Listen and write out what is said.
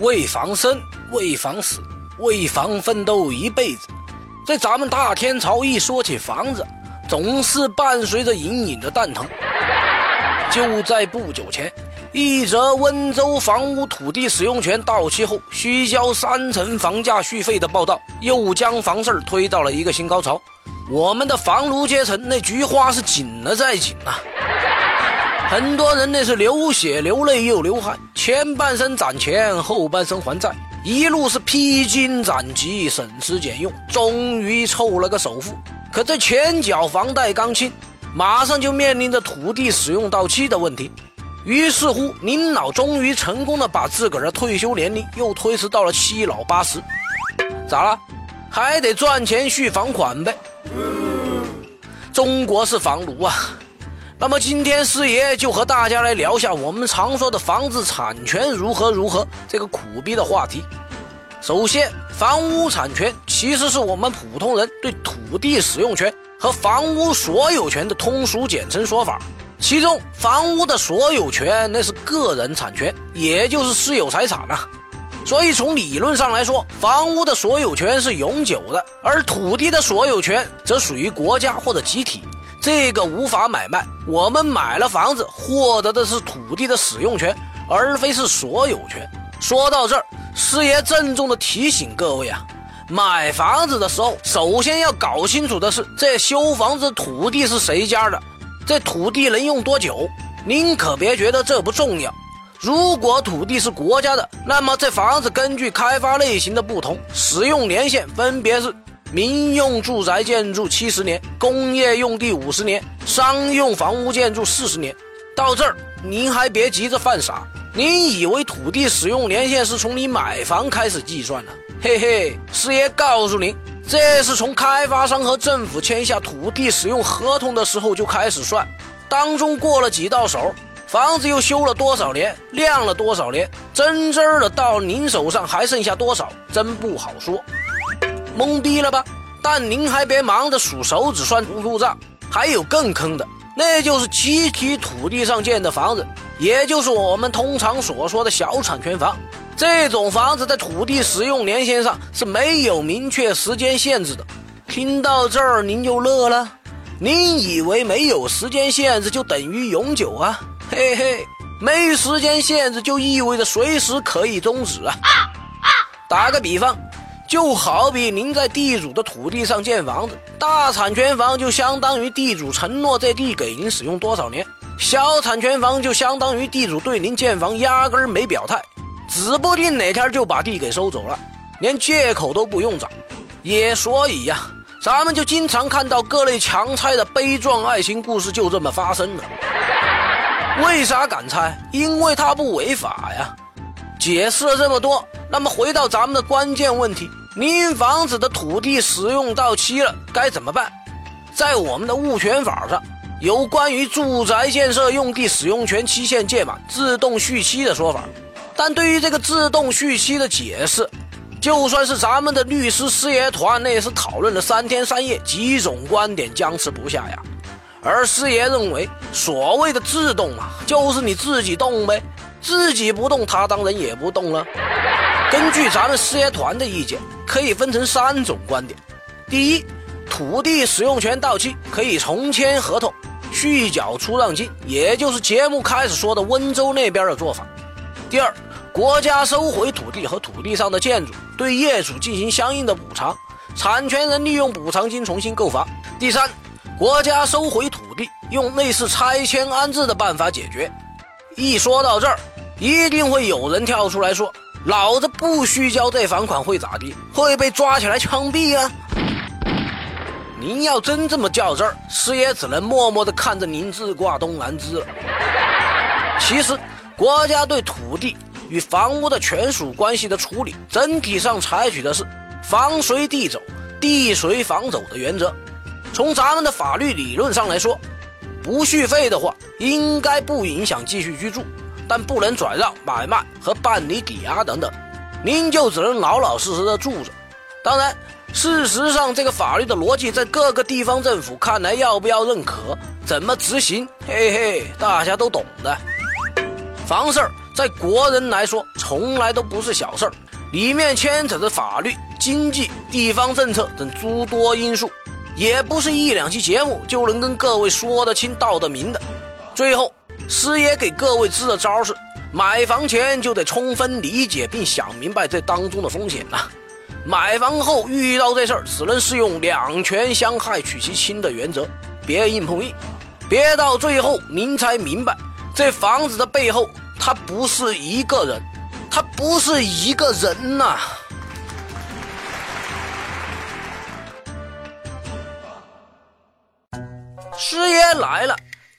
为防生，为防死，为防奋斗一辈子。在咱们大天朝，一说起房子，总是伴随着隐隐的蛋疼。就在不久前，一则温州房屋土地使用权到期后需交三成房价续费的报道，又将房事儿推到了一个新高潮。我们的房奴阶层那菊花是紧了再紧啊！很多人那是流血流泪又流汗，前半生攒钱，后半生还债，一路是披荆斩棘，省吃俭用，终于凑了个首付。可这前脚房贷刚清，马上就面临着土地使用到期的问题。于是乎，您老终于成功的把自个儿的退休年龄又推迟到了七老八十。咋了？还得赚钱续房款呗？中国是房奴啊！那么今天师爷就和大家来聊一下我们常说的房子产权如何如何这个苦逼的话题。首先，房屋产权其实是我们普通人对土地使用权和房屋所有权的通俗简称说法。其中，房屋的所有权那是个人产权，也就是私有财产啊。所以从理论上来说，房屋的所有权是永久的，而土地的所有权则属于国家或者集体。这个无法买卖，我们买了房子，获得的是土地的使用权，而非是所有权。说到这儿，师爷郑重的提醒各位啊，买房子的时候，首先要搞清楚的是，这修房子土地是谁家的，这土地能用多久？您可别觉得这不重要。如果土地是国家的，那么这房子根据开发类型的不同，使用年限分别是。民用住宅建筑七十年，工业用地五十年，商用房屋建筑四十年。到这儿，您还别急着犯傻。您以为土地使用年限是从你买房开始计算的？嘿嘿，师爷告诉您，这是从开发商和政府签下土地使用合同的时候就开始算。当中过了几道手，房子又修了多少年，晾了多少年，真真的到您手上还剩下多少，真不好说。懵逼了吧？但您还别忙着数手指算糊涂账，还有更坑的，那就是集体土地上建的房子，也就是我们通常所说的小产权房。这种房子在土地使用年限上是没有明确时间限制的。听到这儿您就乐了，您以为没有时间限制就等于永久啊？嘿嘿，没时间限制就意味着随时可以终止啊！打个比方。就好比您在地主的土地上建房子，大产权房就相当于地主承诺这地给您使用多少年，小产权房就相当于地主对您建房压根儿没表态，指不定哪天就把地给收走了，连借口都不用找。也所以呀，咱们就经常看到各类强拆的悲壮爱情故事就这么发生了。为啥敢拆？因为它不违法呀。解释了这么多。那么回到咱们的关键问题，您房子的土地使用到期了，该怎么办？在我们的物权法上，有关于住宅建设用地使用权期限届满自动续期的说法。但对于这个自动续期的解释，就算是咱们的律师师爷团，那也是讨论了三天三夜，几种观点僵持不下呀。而师爷认为，所谓的自动啊，就是你自己动呗，自己不动，他当然也不动了。根据咱们事业团的意见，可以分成三种观点：第一，土地使用权到期可以重签合同，续缴出让金，也就是节目开始说的温州那边的做法；第二，国家收回土地和土地上的建筑，对业主进行相应的补偿，产权人利用补偿金重新购房；第三，国家收回土地，用类似拆迁安置的办法解决。一说到这儿，一定会有人跳出来说。老子不需交这房款会咋地？会被抓起来枪毙啊！您要真这么较真儿，师爷只能默默地看着您自挂东南枝了。其实，国家对土地与房屋的权属关系的处理，整体上采取的是“房随地走，地随房走”的原则。从咱们的法律理论上来说，不续费的话，应该不影响继续居住。但不能转让、买卖和办理抵押等等，您就只能老老实实的住着。当然，事实上这个法律的逻辑在各个地方政府看来，要不要认可、怎么执行，嘿嘿，大家都懂的。房事儿在国人来说从来都不是小事儿，里面牵扯着法律、经济、地方政策等诸多因素，也不是一两期节目就能跟各位说得清道得明的。最后，师爷给各位支的招是：买房前就得充分理解并想明白这当中的风险呐。买房后遇到这事儿，只能适用两全相害取其轻的原则，别硬碰硬，别到最后您才明白，这房子的背后，它不是一个人，它不是一个人呐。师爷来了，